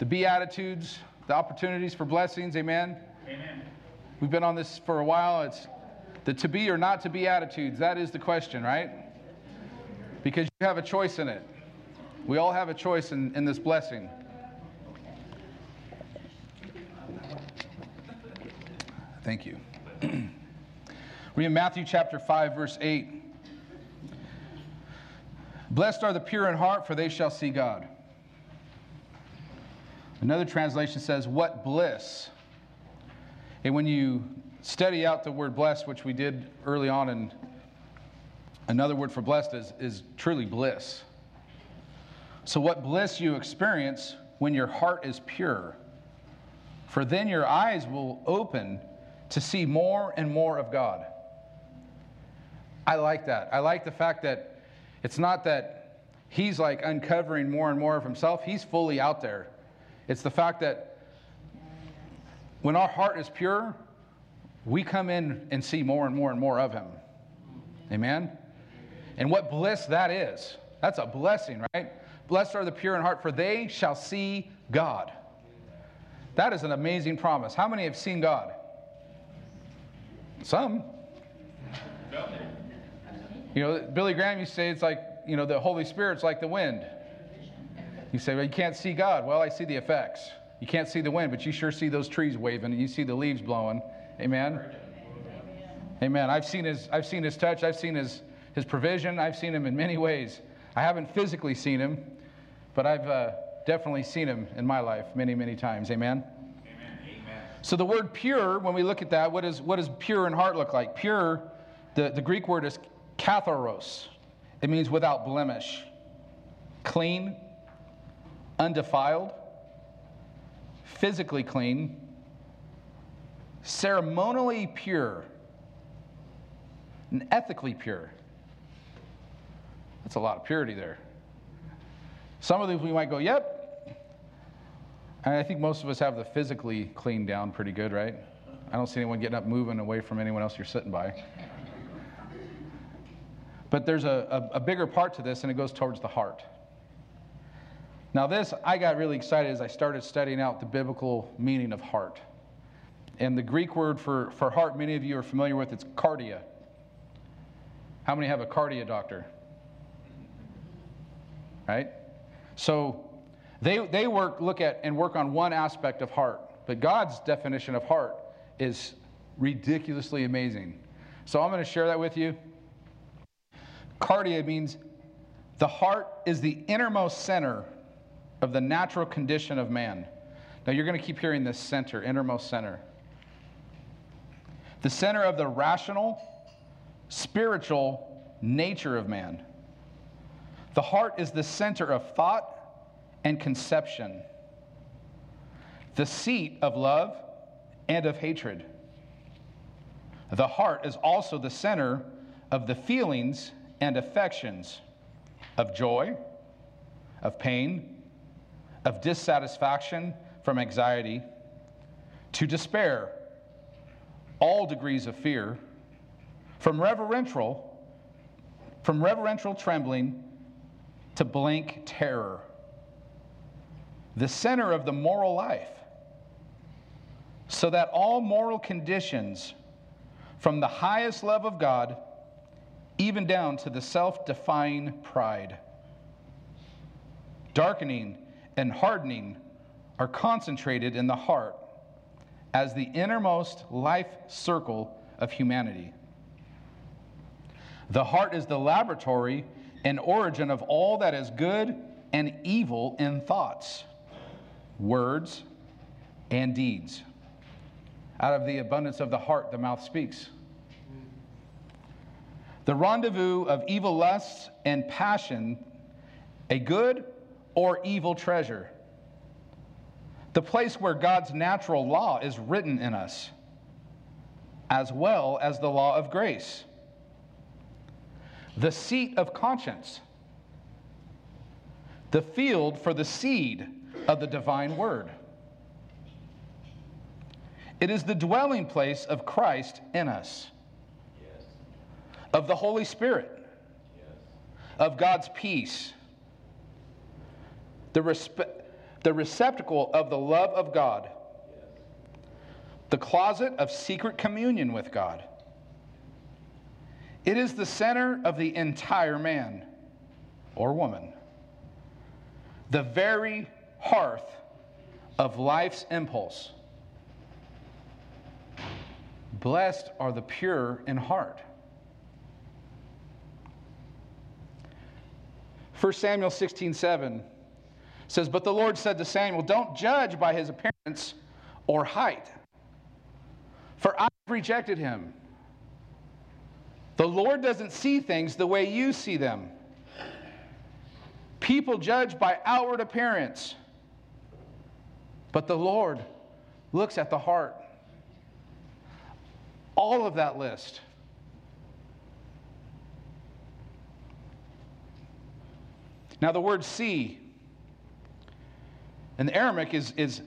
the Beatitudes, the opportunities for blessings. Amen. Amen. We've been on this for a while. It's the to be or not to be attitudes. That is the question, right? Because you have a choice in it. We all have a choice in, in this blessing. Thank you. Read in Matthew chapter 5, verse 8. Blessed are the pure in heart, for they shall see God. Another translation says, What bliss. And when you study out the word blessed, which we did early on, and another word for blessed is, is truly bliss. So, what bliss you experience when your heart is pure. For then your eyes will open to see more and more of God. I like that. I like the fact that it's not that he's like uncovering more and more of himself, he's fully out there. It's the fact that when our heart is pure, we come in and see more and more and more of him. Amen? And what bliss that is. That's a blessing, right? Blessed are the pure in heart, for they shall see God. That is an amazing promise. How many have seen God? Some. You know, Billy Graham used to say it's like, you know, the Holy Spirit's like the wind. You say, well, you can't see God. Well, I see the effects. You can't see the wind, but you sure see those trees waving and you see the leaves blowing. Amen. Amen. I've seen his, I've seen his touch. I've seen his, his provision. I've seen him in many ways. I haven't physically seen him, but I've uh, definitely seen him in my life many, many times. Amen. So the word pure, when we look at that, what, is, what does pure in heart look like? Pure, the, the Greek word is katharos. It means without blemish, clean, undefiled, physically clean, ceremonially pure, and ethically pure. That's a lot of purity there. Some of these we might go, yep. And I think most of us have the physically cleaned down pretty good, right? I don't see anyone getting up moving away from anyone else you're sitting by. But there's a, a, a bigger part to this, and it goes towards the heart. Now, this, I got really excited as I started studying out the biblical meaning of heart. And the Greek word for, for heart, many of you are familiar with, it's cardia. How many have a cardia doctor? Right? So they, they work, look at and work on one aspect of heart, but God's definition of heart is ridiculously amazing. So I'm going to share that with you. Cardia means the heart is the innermost center of the natural condition of man. Now you're going to keep hearing this center, innermost center. The center of the rational, spiritual nature of man. The heart is the center of thought and conception, the seat of love and of hatred. The heart is also the center of the feelings and affections of joy, of pain, of dissatisfaction from anxiety, to despair, all degrees of fear, from reverential, from reverential trembling to blank terror. The center of the moral life, so that all moral conditions, from the highest love of God even down to the self defying pride. Darkening and hardening are concentrated in the heart as the innermost life circle of humanity. The heart is the laboratory and origin of all that is good and evil in thoughts, words, and deeds. Out of the abundance of the heart, the mouth speaks the rendezvous of evil lusts and passion, a good or evil treasure, the place where God's natural law is written in us, as well as the law of grace, the seat of conscience, the field for the seed of the divine word. It is the dwelling place of Christ in us. Of the Holy Spirit, of God's peace, the, respe- the receptacle of the love of God, the closet of secret communion with God. It is the center of the entire man or woman, the very hearth of life's impulse. Blessed are the pure in heart. 1 Samuel 16 7 says, But the Lord said to Samuel, Don't judge by his appearance or height, for I've rejected him. The Lord doesn't see things the way you see them. People judge by outward appearance, but the Lord looks at the heart. All of that list. Now, the word see in the Aramaic is, is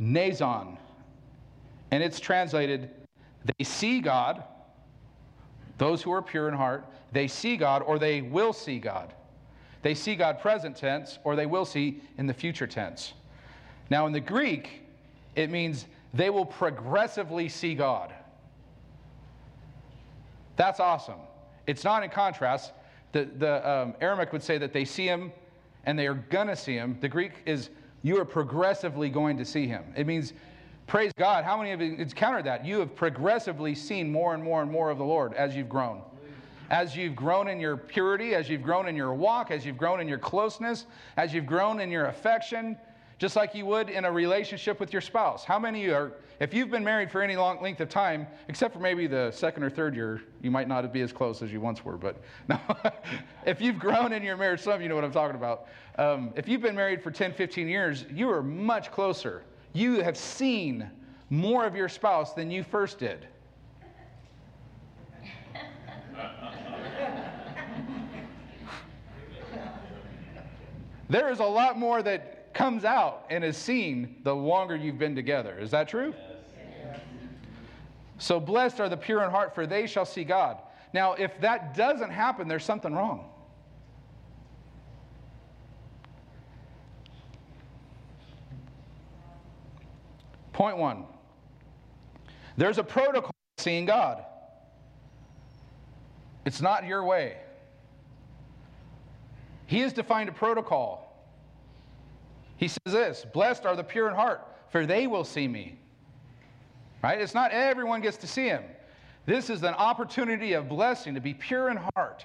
nazon, and it's translated they see God, those who are pure in heart, they see God or they will see God. They see God present tense or they will see in the future tense. Now, in the Greek, it means they will progressively see God. That's awesome. It's not in contrast. The, the um, Aramaic would say that they see him and they are going to see him. The Greek is you are progressively going to see him. It means, praise God. How many of you encountered that? You have progressively seen more and more and more of the Lord as you've grown. As you've grown in your purity, as you've grown in your walk, as you've grown in your closeness, as you've grown in your affection, just like you would in a relationship with your spouse. How many are, if you've been married for any long length of time, except for maybe the second or third year, you might not be as close as you once were, but no. if you've grown in your marriage, some of you know what I'm talking about. Um, if you've been married for 10, 15 years, you are much closer. You have seen more of your spouse than you first did. there is a lot more that comes out and is seen the longer you've been together. Is that true? Yes. So blessed are the pure in heart, for they shall see God. Now, if that doesn't happen, there's something wrong. Point one there's a protocol seeing God. It's not your way. He has defined a protocol. He says this Blessed are the pure in heart, for they will see me. Right? It's not everyone gets to see him. This is an opportunity of blessing to be pure in heart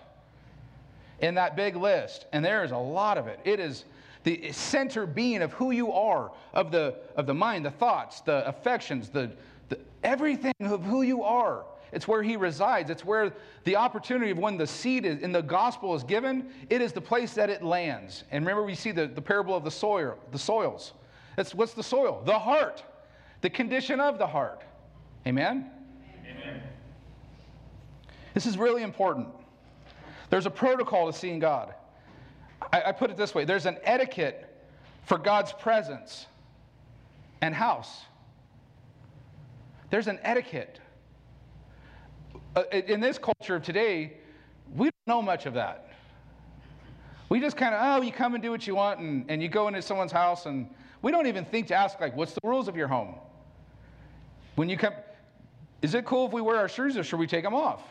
in that big list. And there is a lot of it. It is the center being of who you are, of the, of the mind, the thoughts, the affections, the, the everything of who you are. It's where he resides. It's where the opportunity of when the seed is, in the gospel is given, it is the place that it lands. And remember, we see the, the parable of the soil, the soils. That's what's the soil? The heart, the condition of the heart. Amen? Amen. This is really important. There's a protocol to seeing God. I, I put it this way there's an etiquette for God's presence and house. There's an etiquette uh, in this culture of today, we don't know much of that. We just kind of, oh, you come and do what you want, and, and you go into someone's house, and we don't even think to ask, like, what's the rules of your home? When you come, is it cool if we wear our shoes or should we take them off?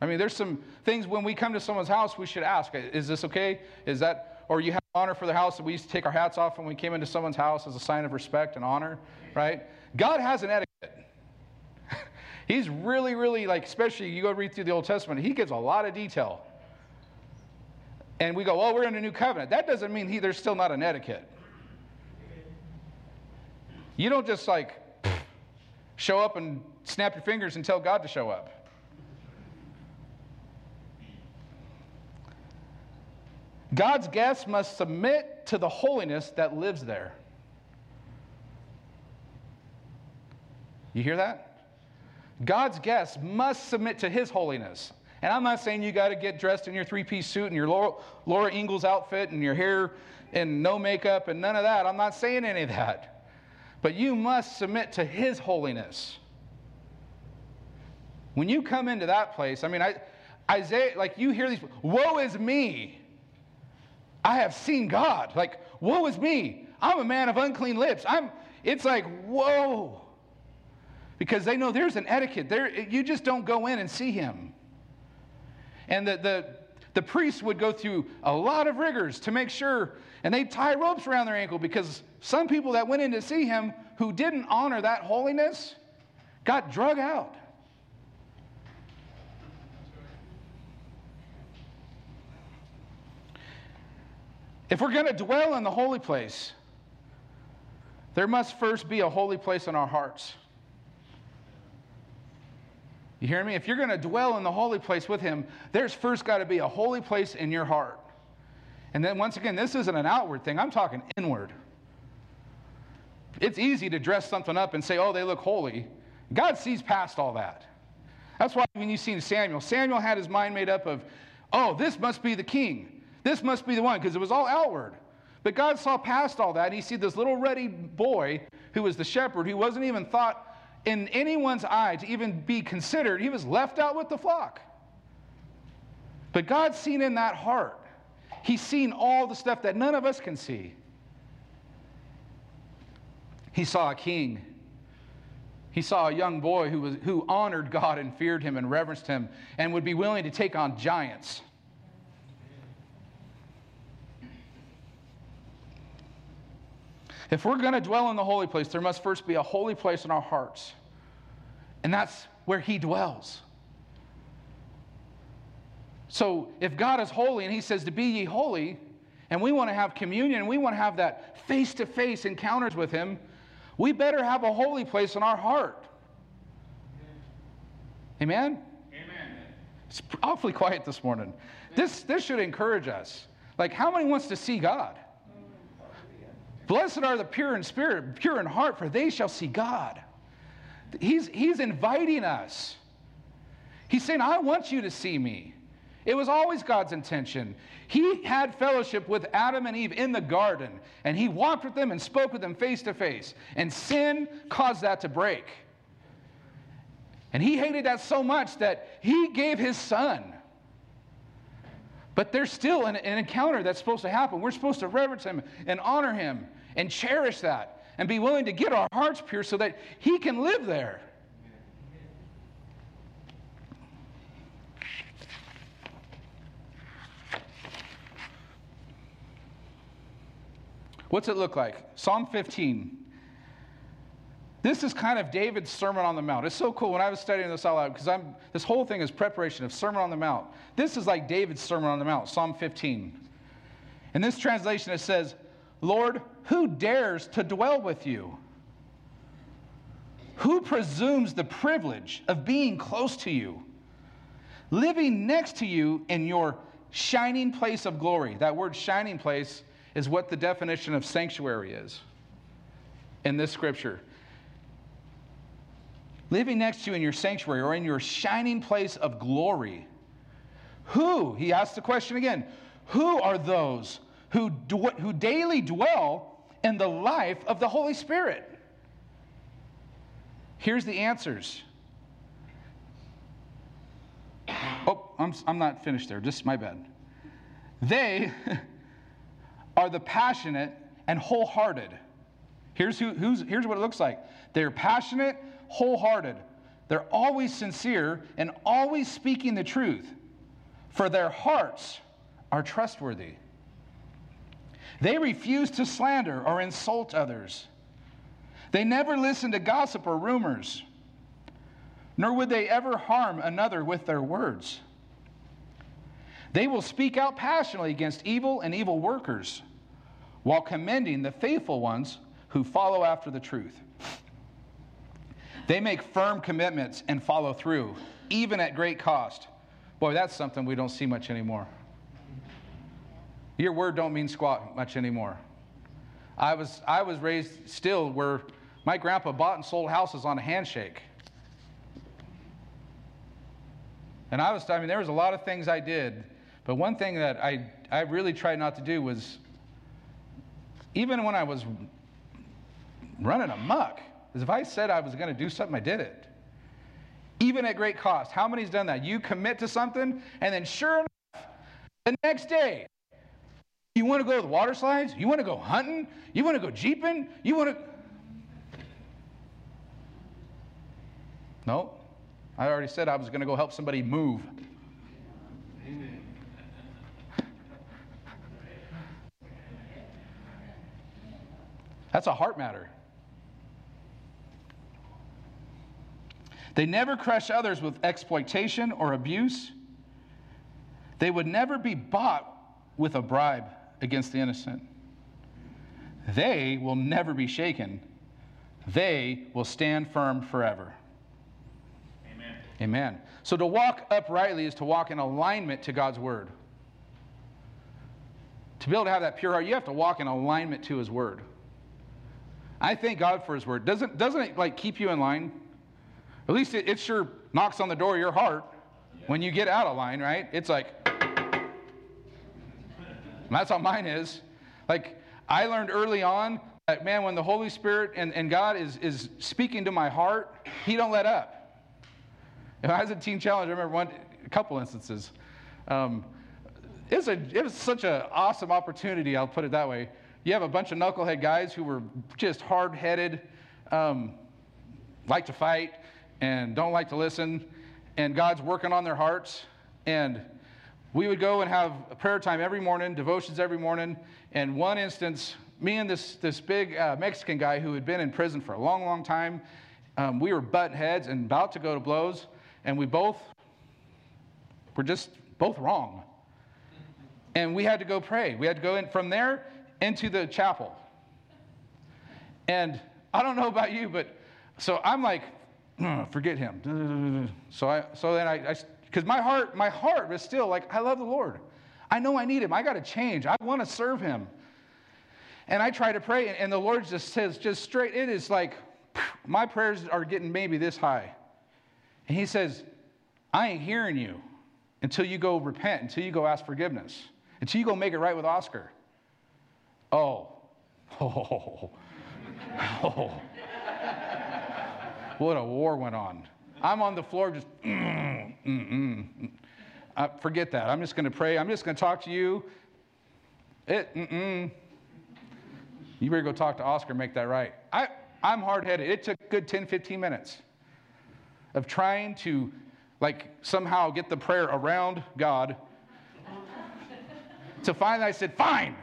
I mean, there's some things when we come to someone's house, we should ask, is this okay? Is that, or you have honor for the house that we used to take our hats off when we came into someone's house as a sign of respect and honor, right? God has an etiquette. He's really, really like, especially you go read through the Old Testament, he gives a lot of detail. And we go, well, we're in a new covenant. That doesn't mean he, there's still not an etiquette. You don't just like show up and snap your fingers and tell God to show up. God's guests must submit to the holiness that lives there. You hear that? God's guests must submit to his holiness. And I'm not saying you got to get dressed in your three piece suit and your Laura, Laura Ingalls outfit and your hair and no makeup and none of that. I'm not saying any of that. But you must submit to his holiness. When you come into that place, I mean, I, Isaiah, like you hear these, woe is me. I have seen God. Like, woe is me. I'm a man of unclean lips. I'm, it's like, whoa. Because they know there's an etiquette. There, you just don't go in and see him. And the, the, the priests would go through a lot of rigors to make sure, and they'd tie ropes around their ankle because some people that went in to see him who didn't honor that holiness got drug out. If we're going to dwell in the holy place, there must first be a holy place in our hearts. You hear me? If you're going to dwell in the holy place with Him, there's first got to be a holy place in your heart. And then, once again, this isn't an outward thing, I'm talking inward. It's easy to dress something up and say, oh, they look holy. God sees past all that. That's why when you see Samuel, Samuel had his mind made up of, oh, this must be the king. This must be the one, because it was all outward. But God saw past all that. And he see this little ruddy boy who was the shepherd, who wasn't even thought in anyone's eye to even be considered, he was left out with the flock. But God's seen in that heart. He's seen all the stuff that none of us can see. He saw a king. He saw a young boy who, was, who honored God and feared him and reverenced him and would be willing to take on giants. If we're going to dwell in the holy place, there must first be a holy place in our hearts. And that's where He dwells. So if God is holy and He says to be ye holy, and we want to have communion we want to have that face to face encounters with Him, we better have a holy place in our heart. Amen? Amen. It's awfully quiet this morning. This, this should encourage us. Like, how many wants to see God? Blessed are the pure in spirit, pure in heart, for they shall see God. He's, he's inviting us. He's saying, I want you to see me. It was always God's intention. He had fellowship with Adam and Eve in the garden, and he walked with them and spoke with them face to face. And sin caused that to break. And he hated that so much that he gave his son. But there's still an, an encounter that's supposed to happen. We're supposed to reverence him and honor him and cherish that and be willing to get our hearts pure so that He can live there. What's it look like? Psalm 15. This is kind of David's Sermon on the Mount. It's so cool when I was studying this out loud because I'm this whole thing is preparation of Sermon on the Mount. This is like David's Sermon on the Mount, Psalm 15. In this translation, it says, Lord, who dares to dwell with you? Who presumes the privilege of being close to you, living next to you in your shining place of glory? That word shining place is what the definition of sanctuary is in this scripture. Living next to you in your sanctuary or in your shining place of glory. Who, he asks the question again, who are those who, dw- who daily dwell in the life of the Holy Spirit? Here's the answers. Oh, I'm, I'm not finished there, just my bad. They are the passionate and wholehearted. Here's, who, who's, here's what it looks like they're passionate, wholehearted. They're always sincere and always speaking the truth, for their hearts are trustworthy. They refuse to slander or insult others. They never listen to gossip or rumors, nor would they ever harm another with their words. They will speak out passionately against evil and evil workers while commending the faithful ones who follow after the truth. They make firm commitments and follow through, even at great cost. Boy, that's something we don't see much anymore. Your word don't mean squat much anymore. I was, I was raised still where my grandpa bought and sold houses on a handshake. And I was, I mean, there was a lot of things I did, but one thing that I, I really tried not to do was, even when I was running amok, is if I said I was going to do something, I did it. Even at great cost. How many's done that? You commit to something, and then sure enough, the next day, You want to go to the water slides? You want to go hunting? You want to go jeeping? You want to. No, I already said I was going to go help somebody move. That's a heart matter. They never crush others with exploitation or abuse. They would never be bought with a bribe against the innocent. They will never be shaken. They will stand firm forever. Amen. Amen. So to walk uprightly is to walk in alignment to God's word. To be able to have that pure heart, you have to walk in alignment to his word. I thank God for his word. Doesn't, doesn't it like keep you in line? At least it, it sure knocks on the door of your heart yeah. when you get out of line, right? It's like, that's how mine is. Like, I learned early on that, man, when the Holy Spirit and, and God is, is speaking to my heart, He don't let up. If I was a teen challenge, I remember one, a couple instances. Um, it, was a, it was such an awesome opportunity, I'll put it that way. You have a bunch of knucklehead guys who were just hard headed, um, like to fight, and don't like to listen, and God's working on their hearts. And we would go and have a prayer time every morning, devotions every morning. And one instance, me and this, this big uh, Mexican guy who had been in prison for a long, long time, um, we were butt heads and about to go to blows, and we both were just both wrong. And we had to go pray. We had to go in from there into the chapel. And I don't know about you, but so I'm like, forget him. So I, so then I, because my heart, my heart was still like, I love the Lord. I know I need him. I got to change. I want to serve him. And I try to pray, and the Lord just says, just straight, in, it is like my prayers are getting maybe this high. And he says, I ain't hearing you until you go repent, until you go ask forgiveness, until you go make it right with Oscar. Oh, oh, oh. what a war went on. I'm on the floor just, mm, mm, mm. Uh, forget that. I'm just going to pray. I'm just going to talk to you. It, mm-mm. You better go talk to Oscar, and make that right. I, I'm hard headed. It took good 10, 15 minutes of trying to, like, somehow get the prayer around God to finally I said, fine.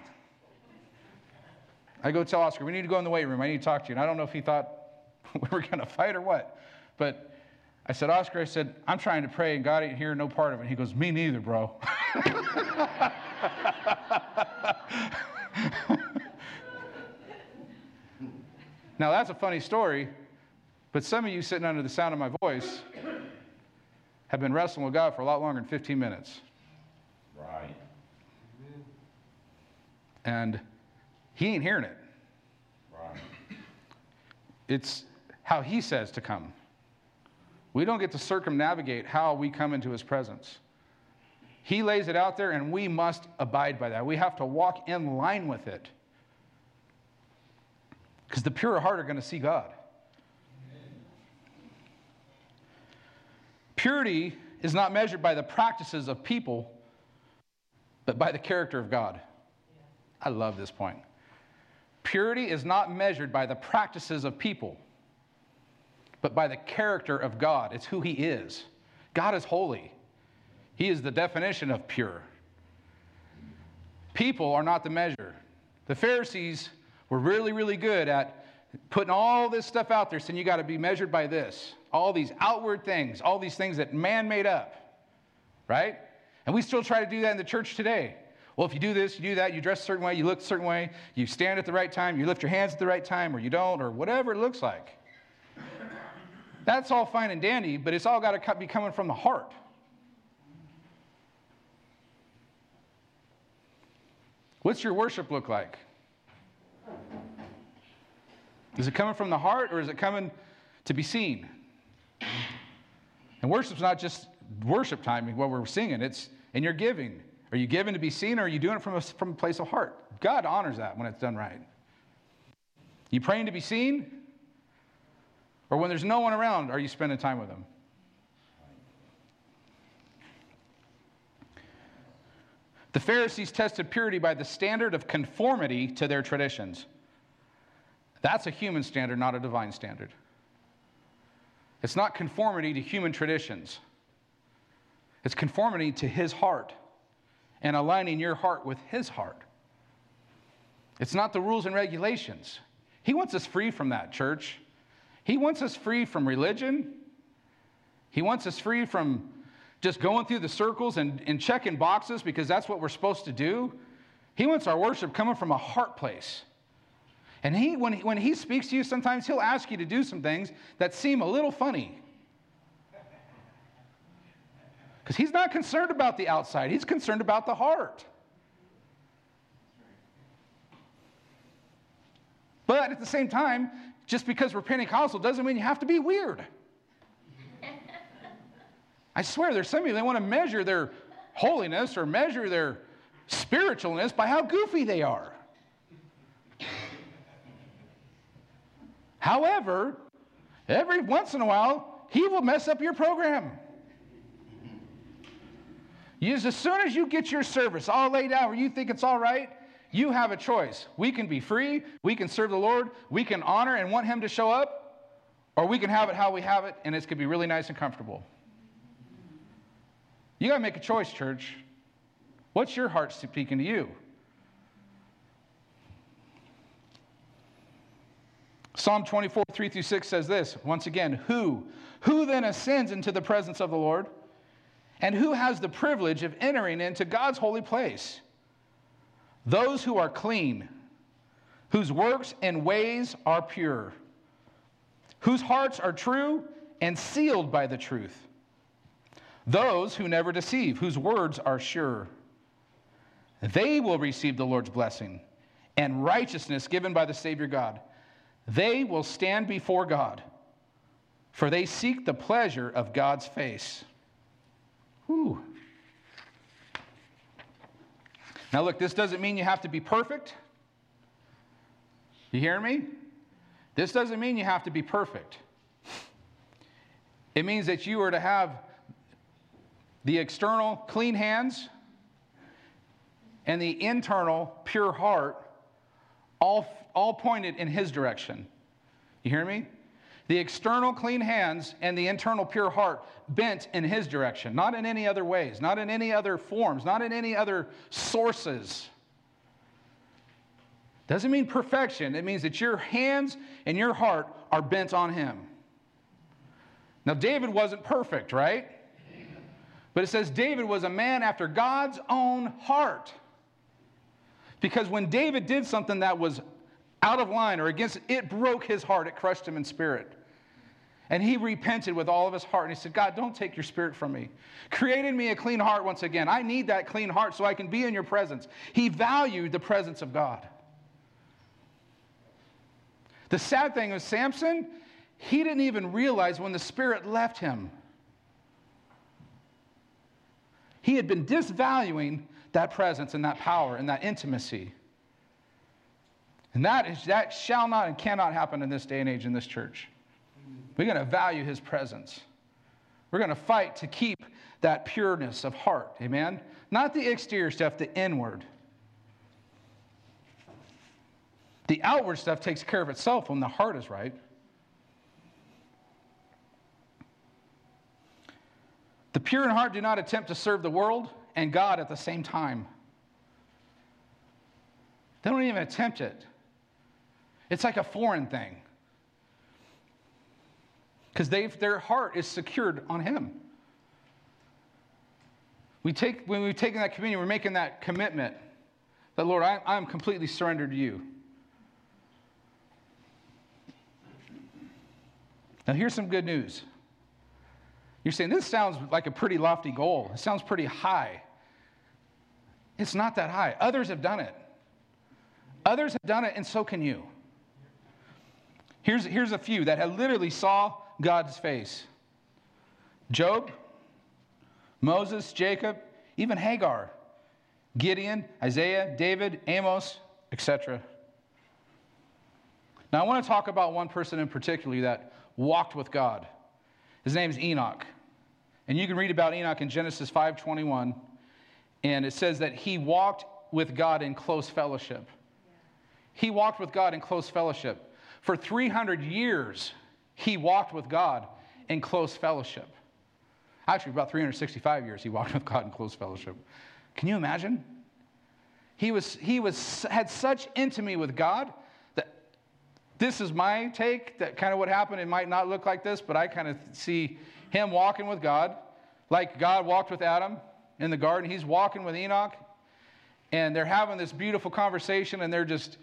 I go tell Oscar, we need to go in the weight room. I need to talk to you. And I don't know if he thought we were going to fight or what. But I said, Oscar, I said, I'm trying to pray and God ain't here, no part of it. He goes, Me neither, bro. now, that's a funny story, but some of you sitting under the sound of my voice have been wrestling with God for a lot longer than 15 minutes. Right. And he ain't hearing it. Right. It's how he says to come. We don't get to circumnavigate how we come into his presence. He lays it out there, and we must abide by that. We have to walk in line with it. Because the pure heart are going to see God. Purity is not measured by the practices of people, but by the character of God. I love this point. Purity is not measured by the practices of people but by the character of God. It's who He is. God is holy, He is the definition of pure. People are not the measure. The Pharisees were really, really good at putting all this stuff out there saying you got to be measured by this. All these outward things, all these things that man made up, right? And we still try to do that in the church today. Well, if you do this, you do that, you dress a certain way, you look a certain way, you stand at the right time, you lift your hands at the right time, or you don't, or whatever it looks like. That's all fine and dandy, but it's all got to be coming from the heart. What's your worship look like? Is it coming from the heart or is it coming to be seen? And worship's not just worship time, what we're singing, it's in your giving. Are you giving to be seen or are you doing it from a, from a place of heart? God honors that when it's done right. You praying to be seen? Or when there's no one around, are you spending time with them? The Pharisees tested purity by the standard of conformity to their traditions. That's a human standard, not a divine standard. It's not conformity to human traditions, it's conformity to his heart and aligning your heart with his heart. It's not the rules and regulations. He wants us free from that, church. He wants us free from religion. He wants us free from just going through the circles and, and checking boxes because that's what we're supposed to do. He wants our worship coming from a heart place. And he, when, he, when he speaks to you, sometimes he'll ask you to do some things that seem a little funny. Because he's not concerned about the outside, he's concerned about the heart. But at the same time, just because we're Pentecostal doesn't mean you have to be weird. I swear, there's some of you that want to measure their holiness or measure their spiritualness by how goofy they are. However, every once in a while, he will mess up your program. Use as soon as you get your service all laid out where you think it's all right, you have a choice. We can be free, we can serve the Lord, we can honor and want Him to show up, or we can have it how we have it, and it's going to be really nice and comfortable. You got to make a choice, church. What's your heart speaking to you? Psalm 24, 3 through 6 says this once again, who? Who then ascends into the presence of the Lord? And who has the privilege of entering into God's holy place? Those who are clean, whose works and ways are pure, whose hearts are true and sealed by the truth. Those who never deceive, whose words are sure. They will receive the Lord's blessing and righteousness given by the Savior God. They will stand before God, for they seek the pleasure of God's face. Whew. Now, look, this doesn't mean you have to be perfect. You hear me? This doesn't mean you have to be perfect. It means that you are to have the external clean hands and the internal pure heart all, all pointed in his direction. You hear me? The external clean hands and the internal pure heart bent in his direction, not in any other ways, not in any other forms, not in any other sources. Doesn't mean perfection, it means that your hands and your heart are bent on him. Now, David wasn't perfect, right? But it says David was a man after God's own heart. Because when David did something that was out of line or against it, it broke his heart, it crushed him in spirit. And he repented with all of his heart. And he said, God, don't take your spirit from me. Create in me a clean heart once again. I need that clean heart so I can be in your presence. He valued the presence of God. The sad thing with Samson, he didn't even realize when the spirit left him. He had been disvaluing that presence and that power and that intimacy. And that, is, that shall not and cannot happen in this day and age in this church. We're going to value his presence. We're going to fight to keep that pureness of heart. Amen? Not the exterior stuff, the inward. The outward stuff takes care of itself when the heart is right. The pure in heart do not attempt to serve the world and God at the same time. They don't even attempt it. It's like a foreign thing. Because their heart is secured on Him. We take, when we've taken that communion, we're making that commitment that, Lord, I, I'm completely surrendered to you. Now, here's some good news. You're saying, this sounds like a pretty lofty goal. It sounds pretty high. It's not that high. Others have done it. Others have done it, and so can you. Here's, here's a few that have literally saw God's face Job, Moses, Jacob, even Hagar, Gideon, Isaiah, David, Amos, etc. Now, I want to talk about one person in particular that walked with God. His name is Enoch. And you can read about Enoch in Genesis 5:21. And it says that he walked with God in close fellowship. He walked with God in close fellowship. For 300 years, he walked with God in close fellowship. Actually, about 365 years, he walked with God in close fellowship. Can you imagine? He, was, he was, had such intimacy with God that this is my take that kind of what happened. It might not look like this, but I kind of see him walking with God like God walked with Adam in the garden. He's walking with Enoch, and they're having this beautiful conversation, and they're just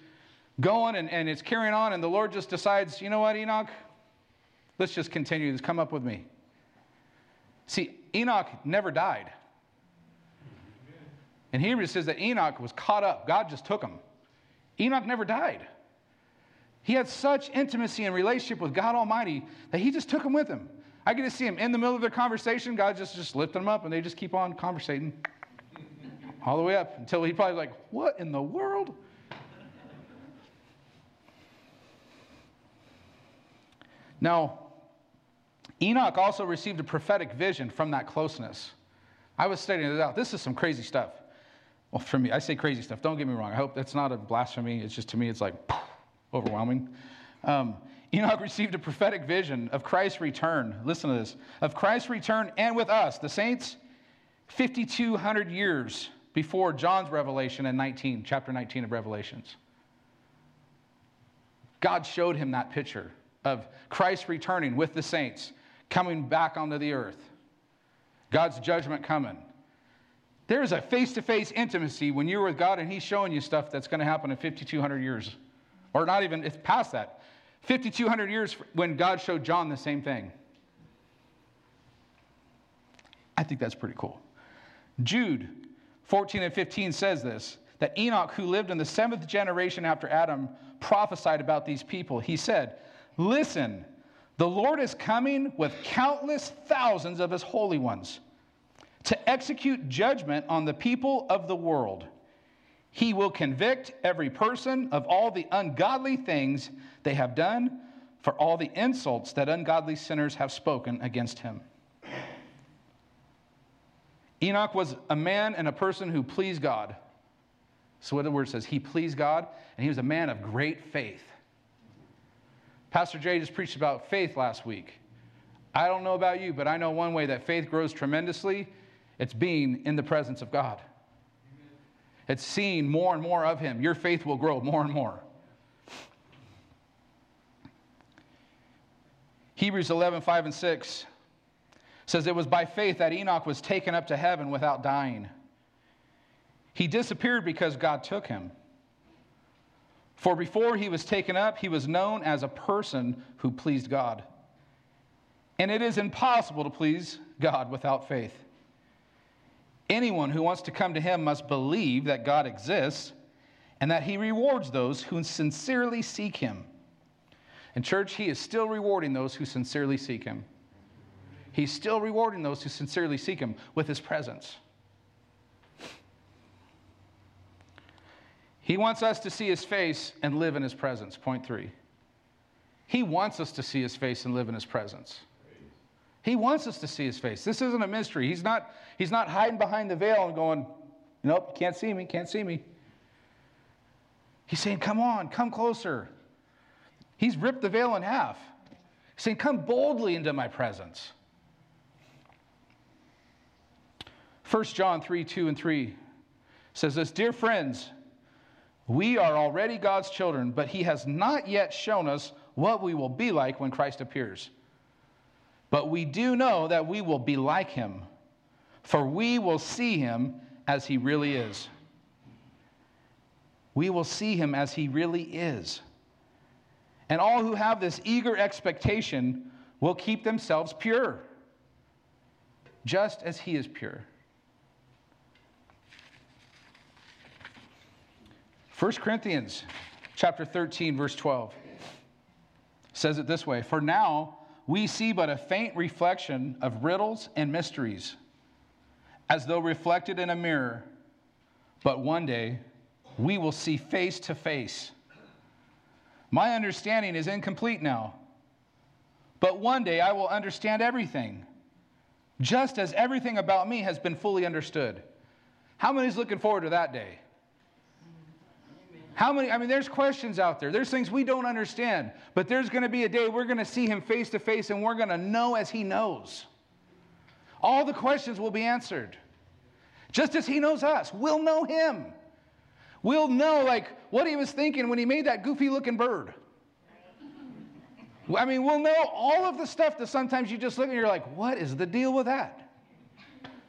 going, and, and it's carrying on, and the Lord just decides, you know what, Enoch? Let's just continue this. Come up with me. See, Enoch never died. In Hebrews says that Enoch was caught up. God just took him. Enoch never died. He had such intimacy and relationship with God Almighty that he just took him with him. I get to see him in the middle of their conversation. God just, just lifted him up and they just keep on conversating all the way up until he probably like, what in the world? Now, Enoch also received a prophetic vision from that closeness. I was studying it out. This is some crazy stuff. Well, for me, I say crazy stuff. Don't get me wrong. I hope that's not a blasphemy. It's just to me, it's like overwhelming. Um, Enoch received a prophetic vision of Christ's return. Listen to this of Christ's return and with us, the saints, 5,200 years before John's revelation in 19, chapter 19 of Revelations. God showed him that picture of Christ returning with the saints, coming back onto the earth, God's judgment coming. There is a face to face intimacy when you're with God and He's showing you stuff that's going to happen in 5,200 years. Or not even, it's past that. 5,200 years when God showed John the same thing. I think that's pretty cool. Jude 14 and 15 says this that Enoch, who lived in the seventh generation after Adam, prophesied about these people. He said, Listen, the Lord is coming with countless thousands of his holy ones to execute judgment on the people of the world. He will convict every person of all the ungodly things they have done, for all the insults that ungodly sinners have spoken against him. Enoch was a man and a person who pleased God. So, what the word says, he pleased God, and he was a man of great faith. Pastor Jay just preached about faith last week. I don't know about you, but I know one way that faith grows tremendously it's being in the presence of God. It's seeing more and more of Him. Your faith will grow more and more. Hebrews 11, 5 and 6 says, It was by faith that Enoch was taken up to heaven without dying. He disappeared because God took him. For before he was taken up, he was known as a person who pleased God. And it is impossible to please God without faith. Anyone who wants to come to him must believe that God exists and that he rewards those who sincerely seek him. In church, he is still rewarding those who sincerely seek him. He's still rewarding those who sincerely seek him with his presence. He wants us to see his face and live in his presence. Point three. He wants us to see his face and live in his presence. He wants us to see his face. This isn't a mystery. He's not, he's not hiding behind the veil and going, Nope, can't see me, can't see me. He's saying, Come on, come closer. He's ripped the veil in half. He's saying, Come boldly into my presence. 1 John 3 2 and 3 says this Dear friends, we are already God's children, but He has not yet shown us what we will be like when Christ appears. But we do know that we will be like him, for we will see him as he really is. We will see him as he really is. And all who have this eager expectation will keep themselves pure, just as he is pure. 1 Corinthians chapter 13 verse 12 says it this way, "For now we see but a faint reflection of riddles and mysteries, as though reflected in a mirror. But one day we will see face to face. My understanding is incomplete now, but one day I will understand everything, just as everything about me has been fully understood. How many's looking forward to that day? How many? I mean, there's questions out there. There's things we don't understand, but there's going to be a day we're going to see him face to face and we're going to know as he knows. All the questions will be answered. Just as he knows us, we'll know him. We'll know, like, what he was thinking when he made that goofy looking bird. I mean, we'll know all of the stuff that sometimes you just look and you're like, what is the deal with that?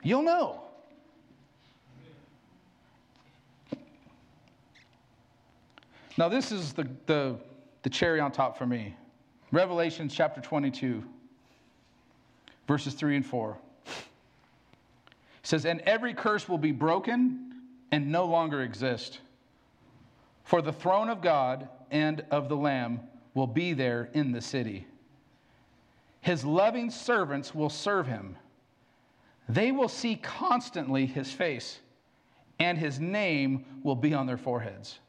You'll know. Now, this is the, the, the cherry on top for me. Revelation chapter 22, verses 3 and 4. It says, And every curse will be broken and no longer exist. For the throne of God and of the Lamb will be there in the city. His loving servants will serve him. They will see constantly his face, and his name will be on their foreheads.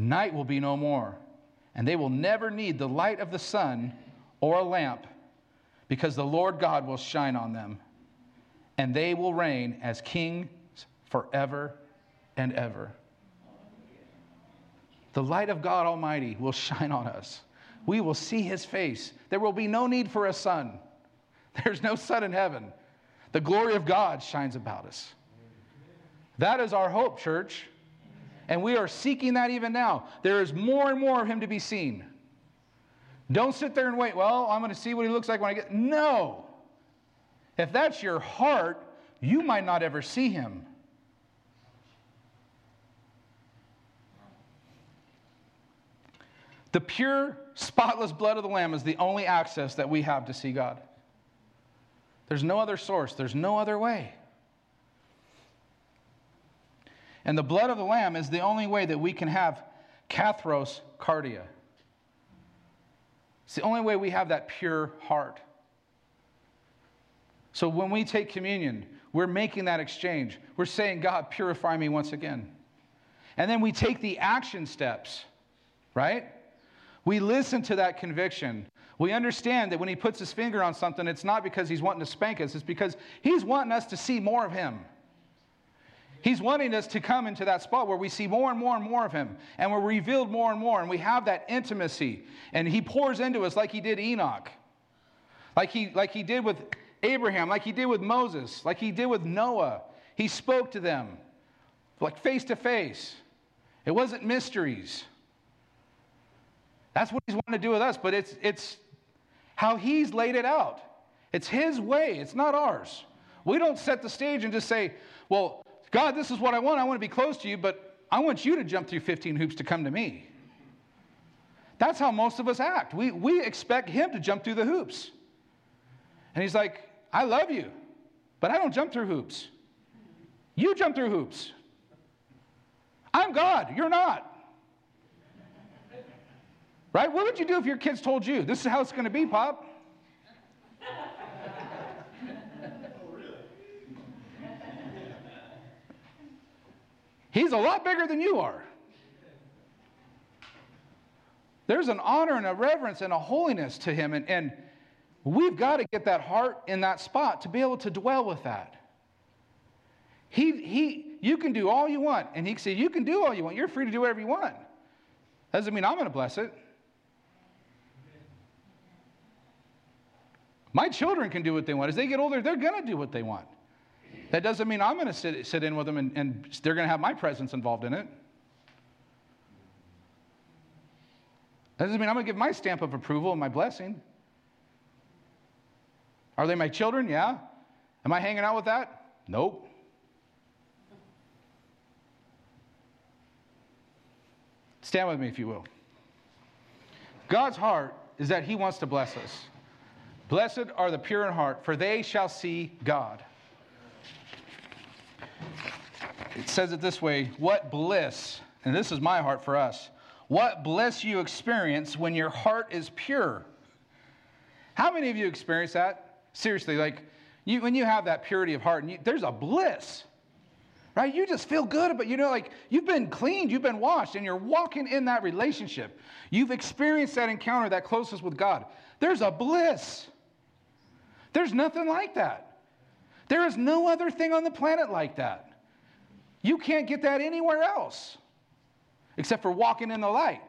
Night will be no more, and they will never need the light of the sun or a lamp, because the Lord God will shine on them, and they will reign as kings forever and ever. The light of God Almighty will shine on us. We will see his face. There will be no need for a sun. There's no sun in heaven. The glory of God shines about us. That is our hope, church. And we are seeking that even now. There is more and more of him to be seen. Don't sit there and wait, well, I'm going to see what he looks like when I get. No. If that's your heart, you might not ever see him. The pure, spotless blood of the Lamb is the only access that we have to see God. There's no other source, there's no other way. And the blood of the Lamb is the only way that we can have katharos cardia. It's the only way we have that pure heart. So when we take communion, we're making that exchange. We're saying, God, purify me once again. And then we take the action steps, right? We listen to that conviction. We understand that when he puts his finger on something, it's not because he's wanting to spank us, it's because he's wanting us to see more of him. He's wanting us to come into that spot where we see more and more and more of him, and we're revealed more and more, and we have that intimacy. And he pours into us like he did Enoch, like he, like he did with Abraham, like he did with Moses, like he did with Noah. He spoke to them like face to face. It wasn't mysteries. That's what he's wanting to do with us, but it's, it's how he's laid it out. It's his way, it's not ours. We don't set the stage and just say, well, God, this is what I want. I want to be close to you, but I want you to jump through 15 hoops to come to me. That's how most of us act. We, we expect him to jump through the hoops. And he's like, I love you, but I don't jump through hoops. You jump through hoops. I'm God, you're not. Right? What would you do if your kids told you, this is how it's going to be, Pop? He's a lot bigger than you are. There's an honor and a reverence and a holiness to him, and, and we've got to get that heart in that spot to be able to dwell with that. He, he, you can do all you want, and he said, You can do all you want. You're free to do whatever you want. Doesn't mean I'm going to bless it. My children can do what they want. As they get older, they're going to do what they want. That doesn't mean I'm going to sit, sit in with them and, and they're going to have my presence involved in it. That doesn't mean I'm going to give my stamp of approval and my blessing. Are they my children? Yeah. Am I hanging out with that? Nope. Stand with me if you will. God's heart is that He wants to bless us. Blessed are the pure in heart, for they shall see God. It says it this way What bliss, and this is my heart for us, what bliss you experience when your heart is pure. How many of you experience that? Seriously, like you, when you have that purity of heart, and you, there's a bliss, right? You just feel good, but you know, like you've been cleaned, you've been washed, and you're walking in that relationship. You've experienced that encounter, that closeness with God. There's a bliss. There's nothing like that. There is no other thing on the planet like that. You can't get that anywhere else except for walking in the light,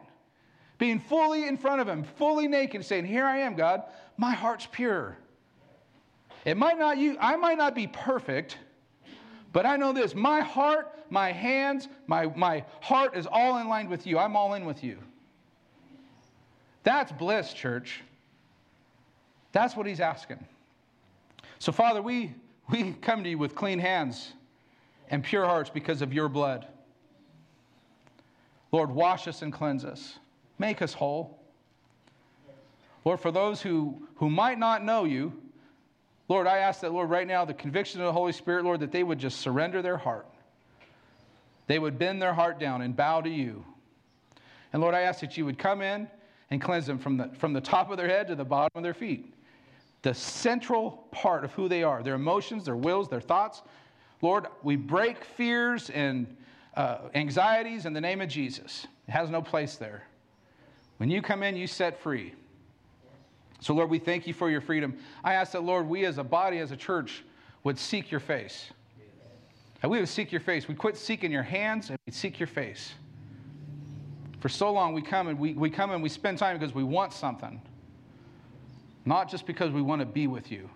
being fully in front of Him, fully naked, saying, Here I am, God. My heart's pure. It might not you, I might not be perfect, but I know this. My heart, my hands, my, my heart is all in line with you. I'm all in with you. That's bliss, church. That's what he's asking. So, Father, we, we come to you with clean hands and pure hearts because of your blood. Lord, wash us and cleanse us. Make us whole. Lord, for those who, who might not know you, Lord, I ask that, Lord, right now, the conviction of the Holy Spirit, Lord, that they would just surrender their heart. They would bend their heart down and bow to you. And Lord, I ask that you would come in and cleanse them from the, from the top of their head to the bottom of their feet. The central part of who they are, their emotions, their wills, their thoughts. Lord, we break fears and uh, anxieties in the name of Jesus. It has no place there. When you come in, you set free. So, Lord, we thank you for your freedom. I ask that, Lord, we as a body, as a church, would seek your face. And we would seek your face. We quit seeking your hands and we seek your face. For so long, we come and we, we come and we spend time because we want something, not just because we want to be with you.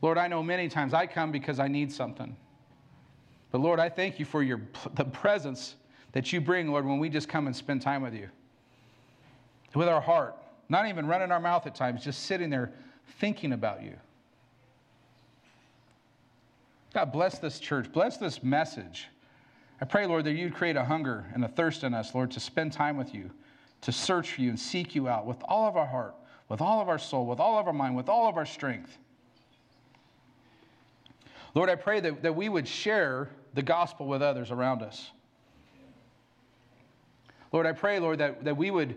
Lord, I know many times I come because I need something. But Lord, I thank you for your, the presence that you bring, Lord, when we just come and spend time with you. With our heart, not even running our mouth at times, just sitting there thinking about you. God, bless this church. Bless this message. I pray, Lord, that you'd create a hunger and a thirst in us, Lord, to spend time with you, to search for you and seek you out with all of our heart, with all of our soul, with all of our mind, with all of our strength. Lord, I pray that, that we would share the gospel with others around us. Lord, I pray, Lord, that, that we would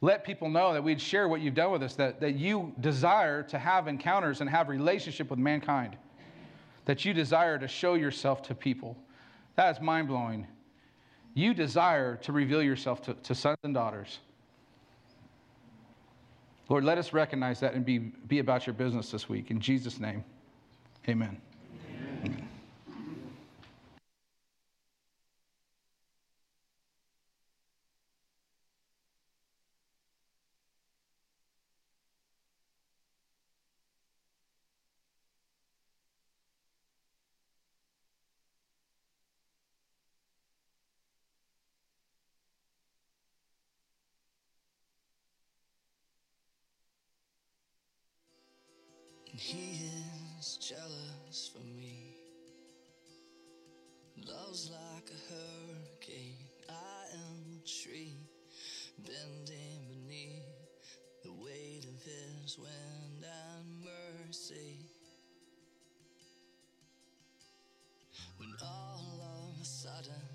let people know that we'd share what you've done with us, that, that you desire to have encounters and have relationship with mankind, that you desire to show yourself to people. That is mind blowing. You desire to reveal yourself to, to sons and daughters. Lord, let us recognize that and be, be about your business this week. In Jesus' name, amen. He is jealous for me. Love's like a hurricane. I am a tree bending beneath the weight of his wind and mercy. When all of a sudden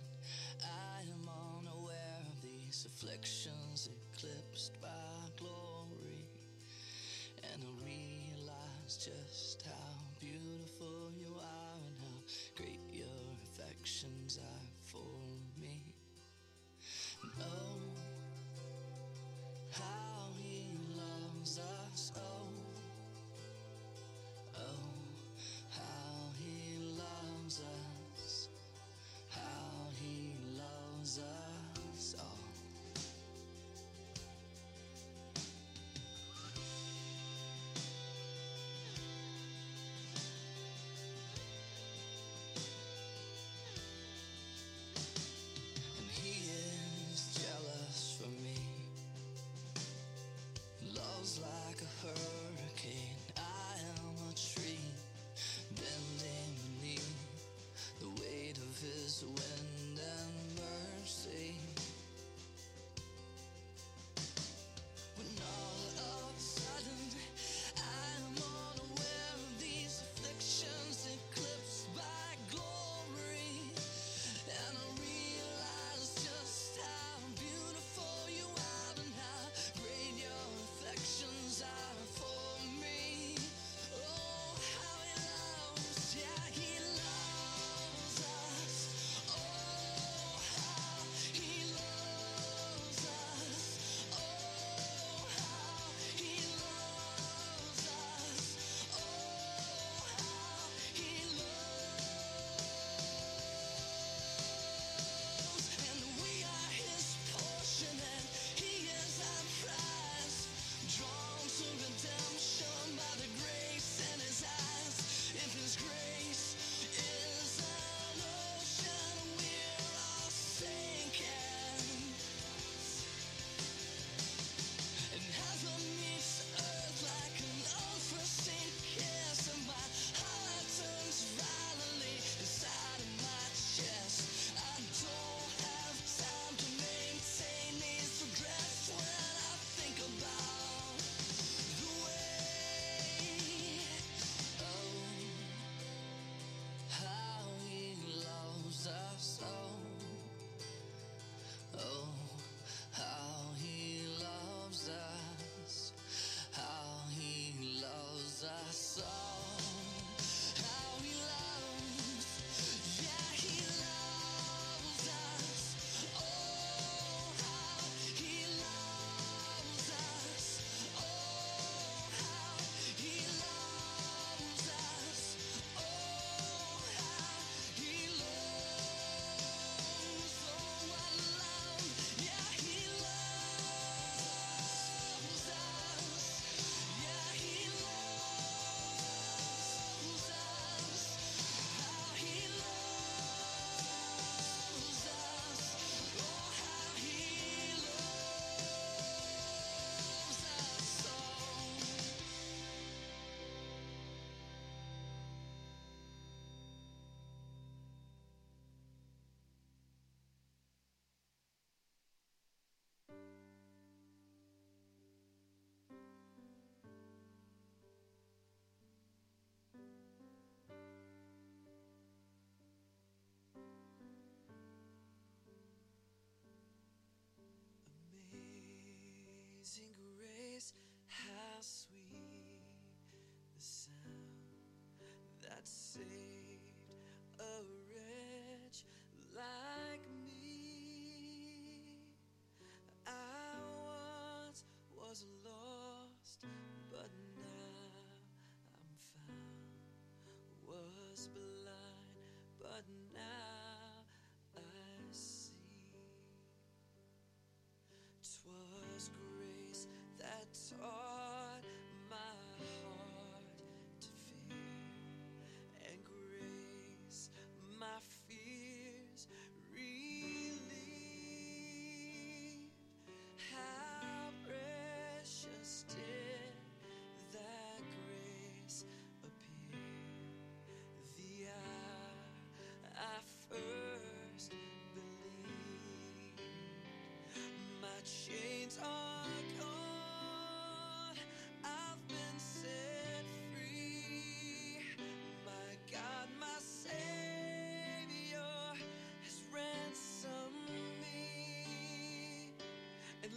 I am unaware of these afflictions eclipsed by glory, and I realize just how beautiful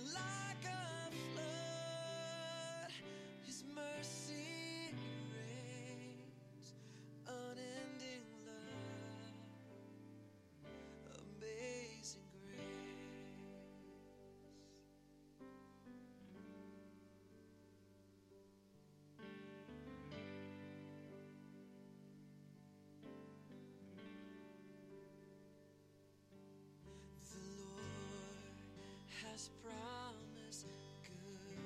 life. Has promised good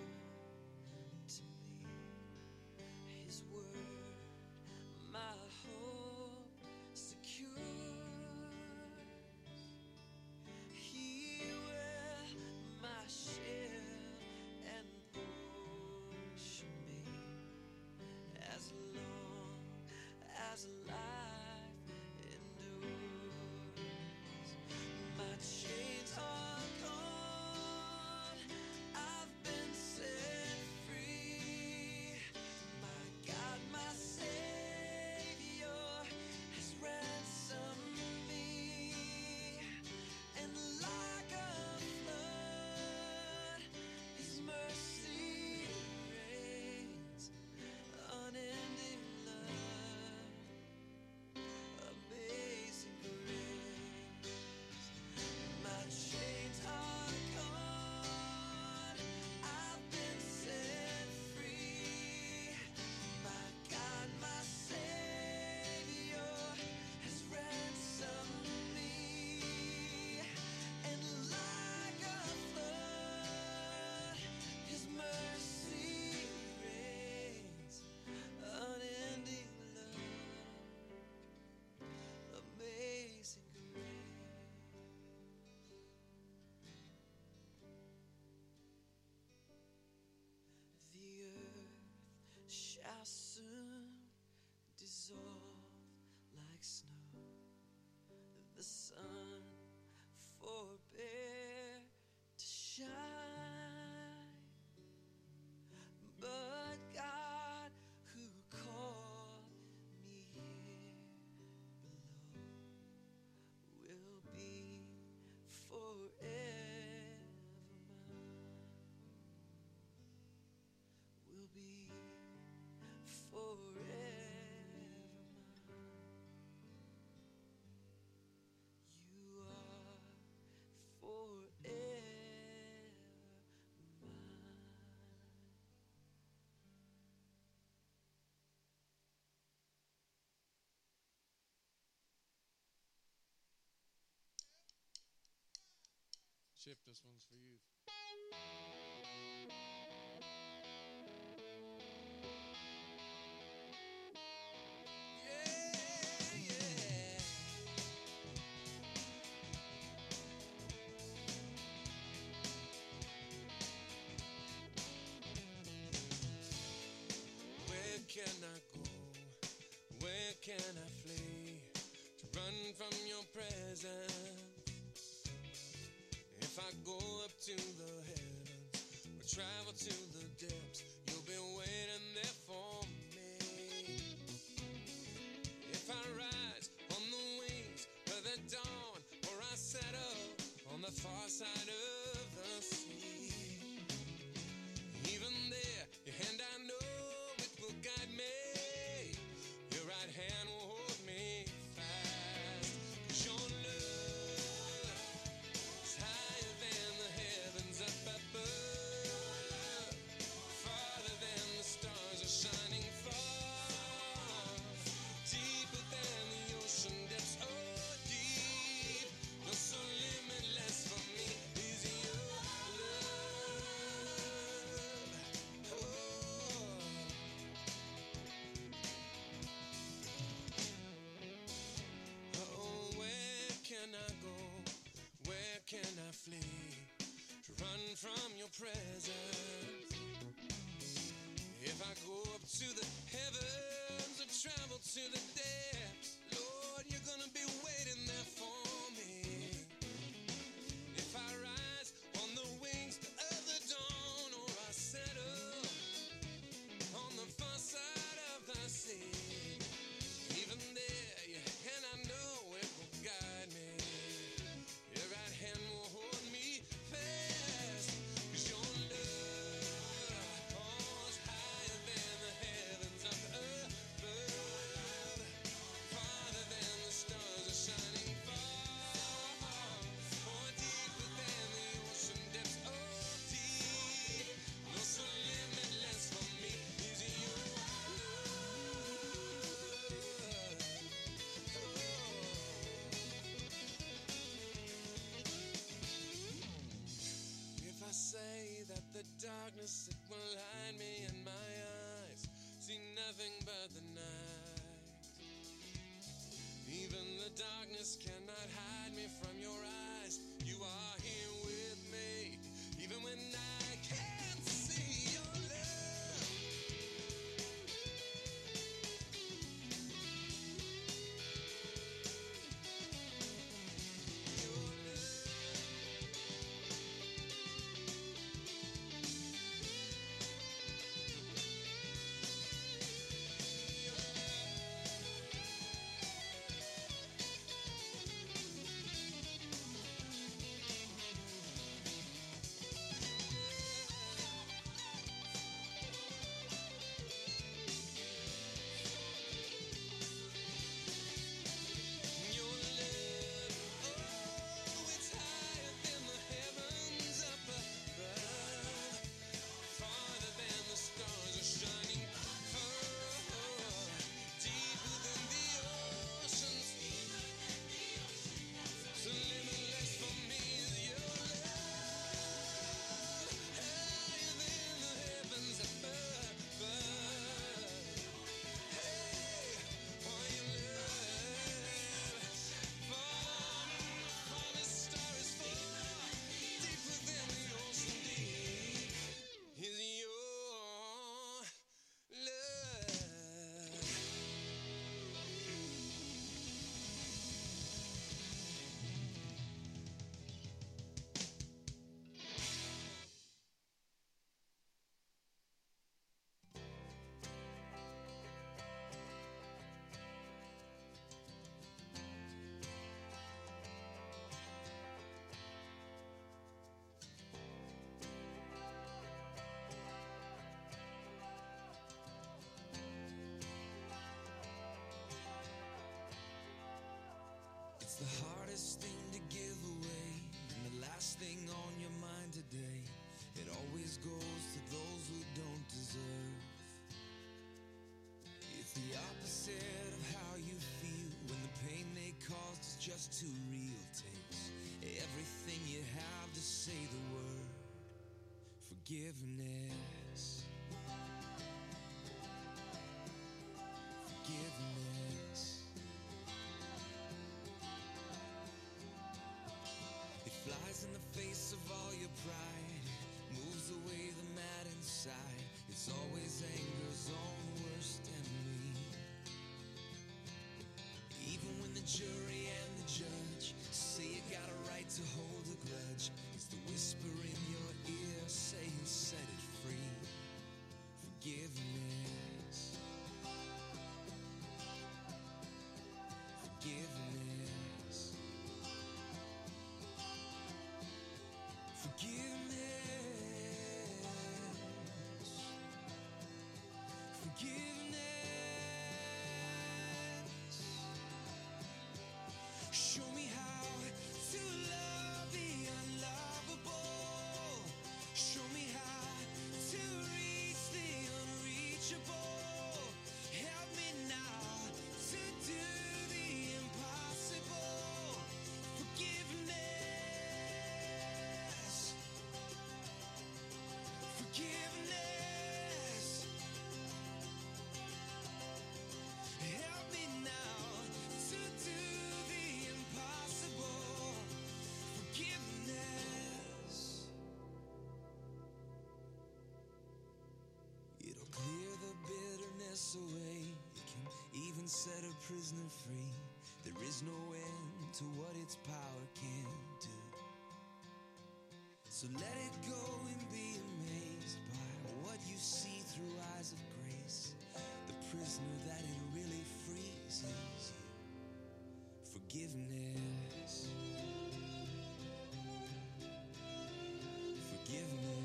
to me. His word. Chip, this one's for you. presence. If I go up to the heavens and travel to the instead of how you feel when the pain they caused is just too real. Takes everything you have to say the word forgiveness. Forgiveness. It flies in the face of all your pride, moves away the mad inside give prisoner free. There is no end to what its power can do. So let it go and be amazed by what you see through eyes of grace. The prisoner that it really frees is forgiveness. Forgiveness.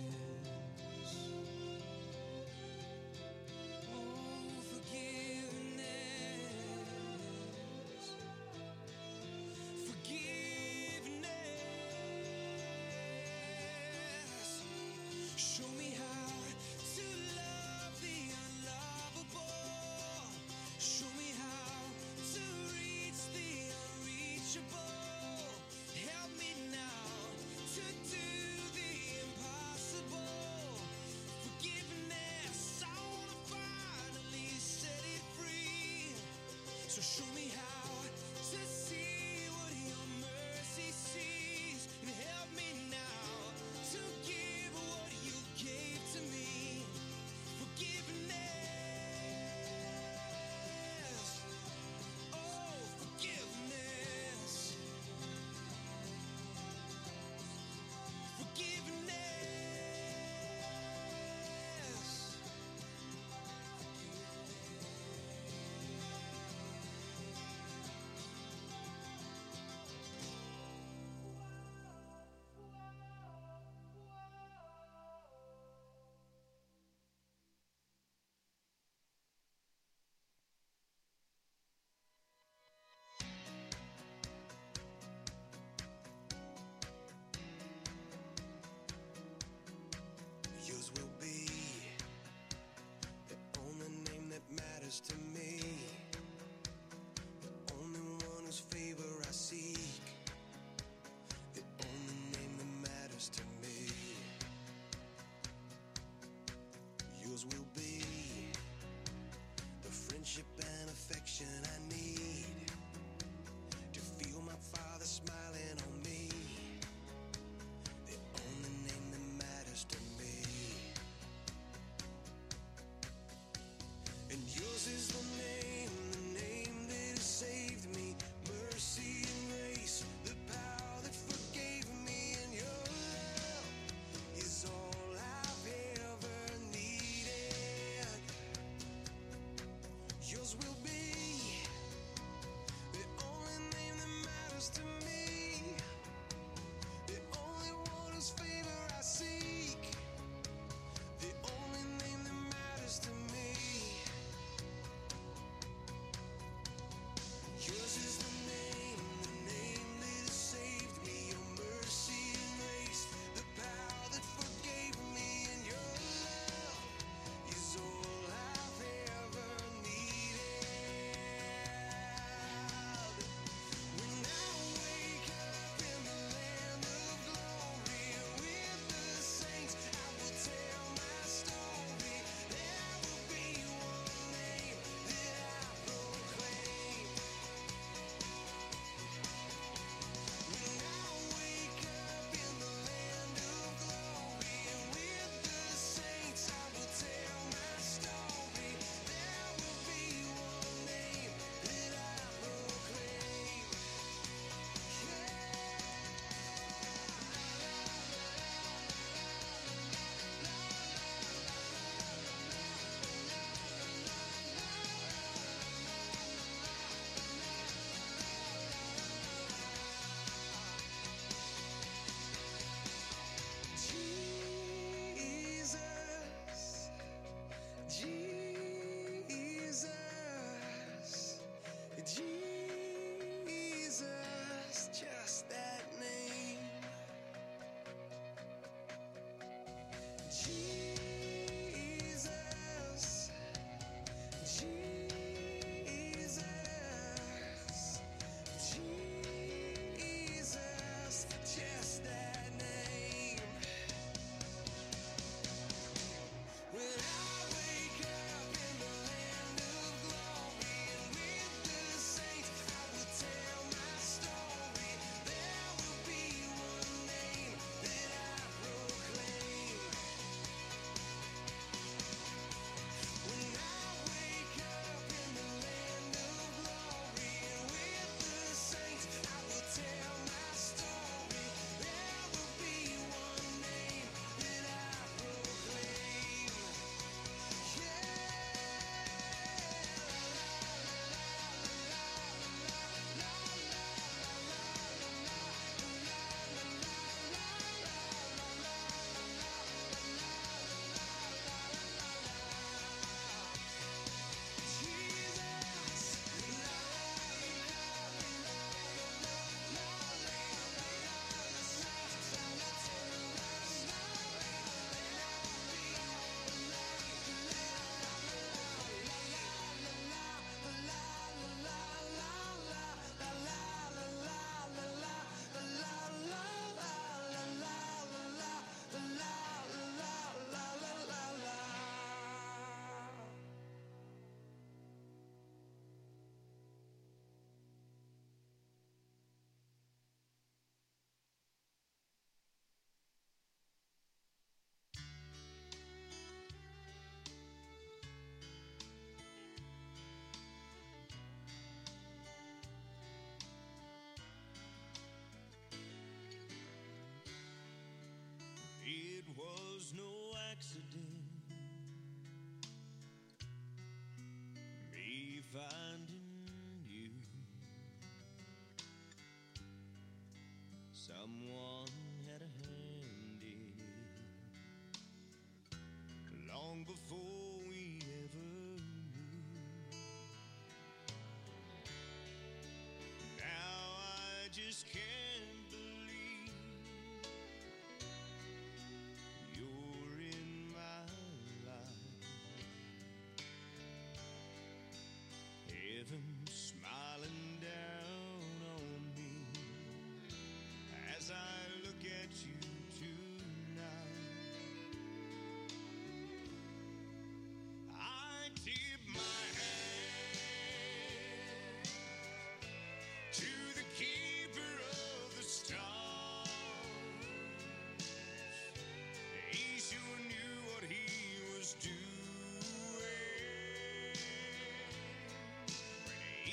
was no accident. Me finding you, someone had a hand in long before we ever knew. Now I just can't.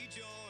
rejoice.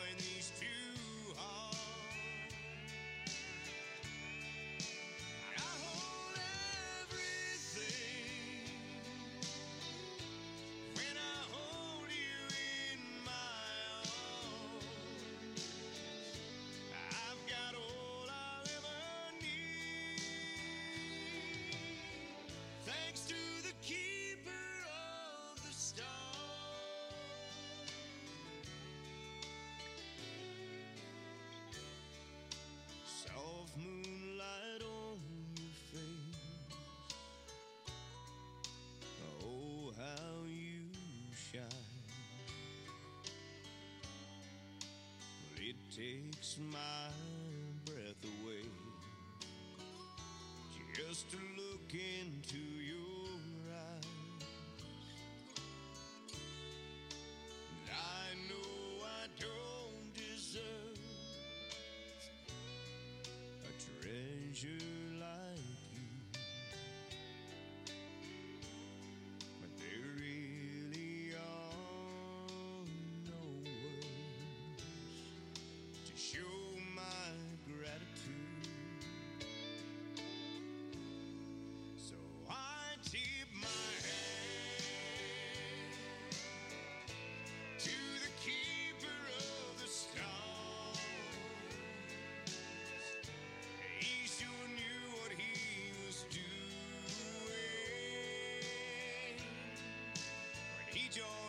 takes my breath away just to look into your eyes. And I know I don't deserve a treasure. Joe.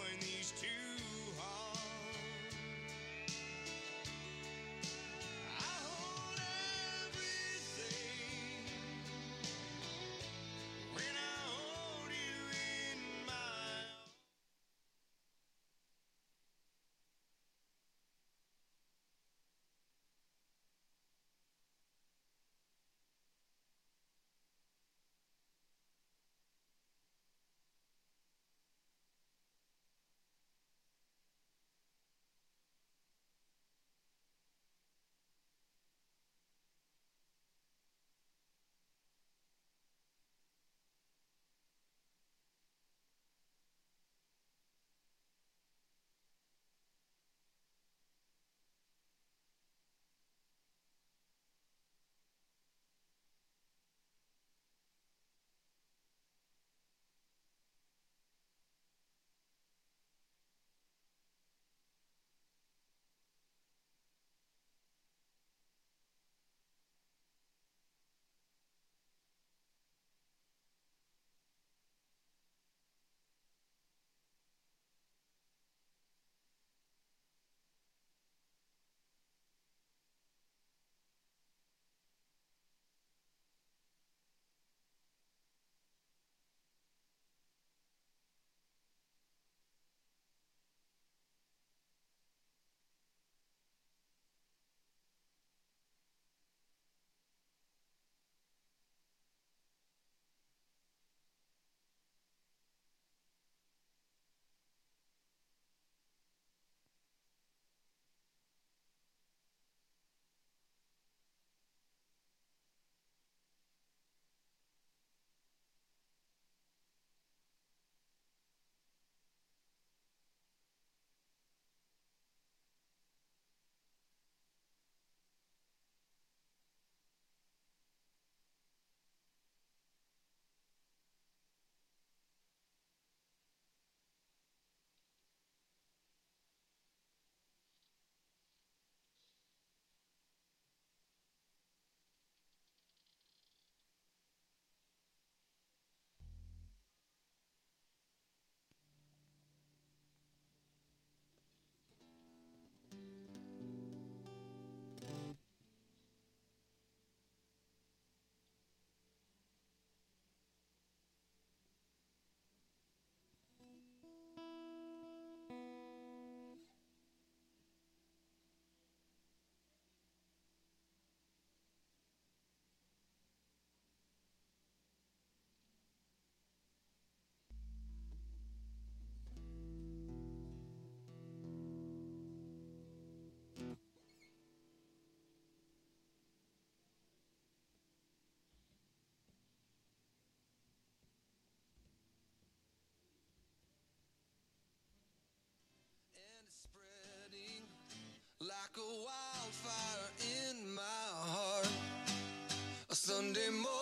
Spreading like a wildfire in my heart. A Sunday morning.